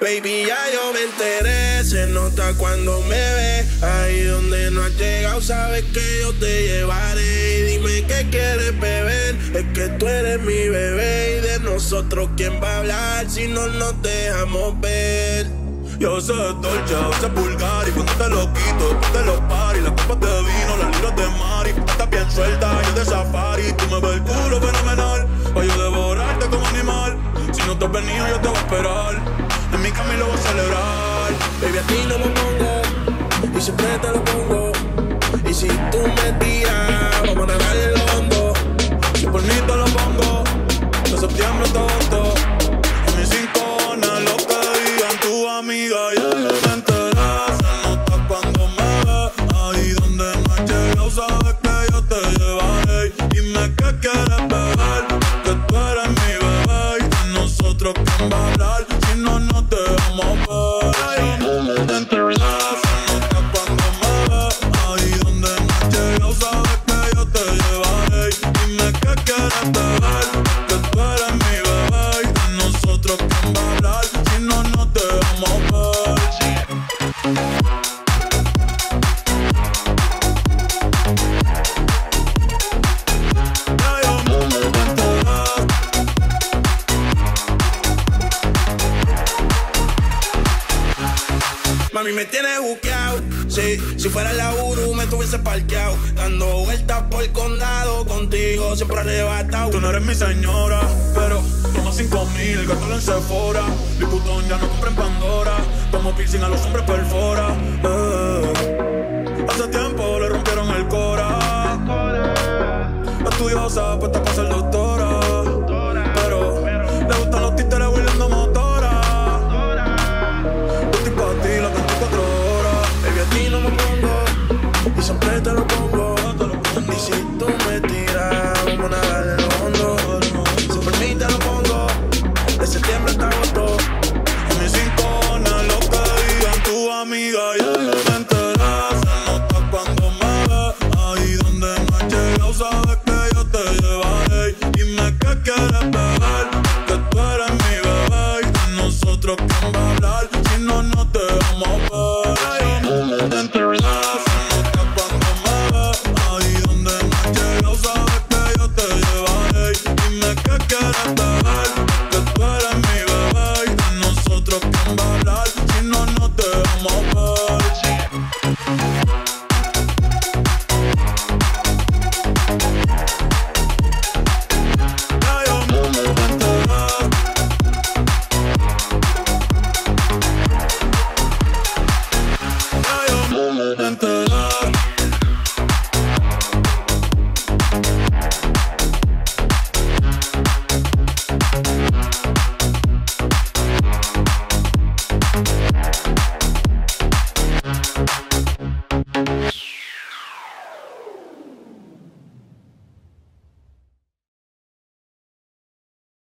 Baby, ya yo me enteré, se nota cuando me ve. Ahí donde no has llegado, sabes que yo te llevaré. Y dime qué quieres beber, es que tú eres mi bebé. Y de nosotros, ¿quién va a hablar si no nos dejamos ver? Yo sé dolce, sé vulgar y cuando te lo quito, te lo celebrar. Baby, a ti no me pongo, y siempre te lo pongo. Y si tú me tiras, nosotros, ¿quién va a hablar? me tiene buqueado. Sí, si fuera la Uru me tuviese parqueado. Dando vueltas por el condado contigo, siempre arrebatado. Tú no eres mi señora, pero toma cinco mil, gasto en Sephora. Liputón ya no compra en Pandora. Como piercing a los hombres perfora. Eh. Hace tiempo le rompieron el cora. Estudiosa, puesta para ser doctora. Pero que yo te llevaré. Dime qué quieres beber, que tú eres mi bebé. Y nosotros, ¿quién